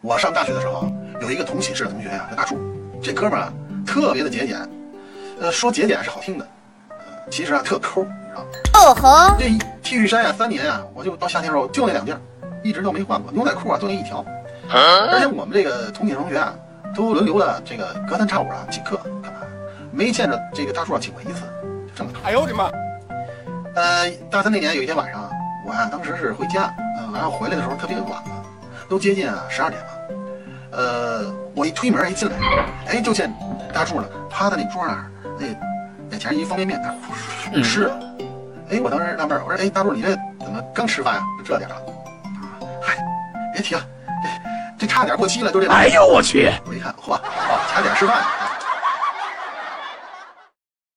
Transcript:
我上大学的时候，有一个同寝室的同学呀、叫大树，这哥们儿啊特别的节俭，呃，说节俭是好听的，呃，其实啊特抠，你知道吗？哦吼，这 T 恤衫呀，三年啊，我就到夏天的时候就那两件儿，一直都没换过，牛仔裤啊就那一条，而且我们这个同寝同学啊，都轮流的这个隔三差五啊请客干嘛？没见着这个大树啊请过一次，就这么抠。哎呦我的妈！呃，大三那年有一天晚上，我啊当时是回家，嗯，然后回来的时候特别晚了，都接近啊十二点了。呃，我一推门一进来，哎，就见大柱呢趴在那桌那儿，那眼前一方便面，那吃了。哎，我当时纳闷，我说，哎，大柱你这怎么刚吃饭呀？就这点儿了？啊，嗨，别提了，这这差点过期了，就这。哎呦我去！我一看，嚯，哦，卡点吃饭。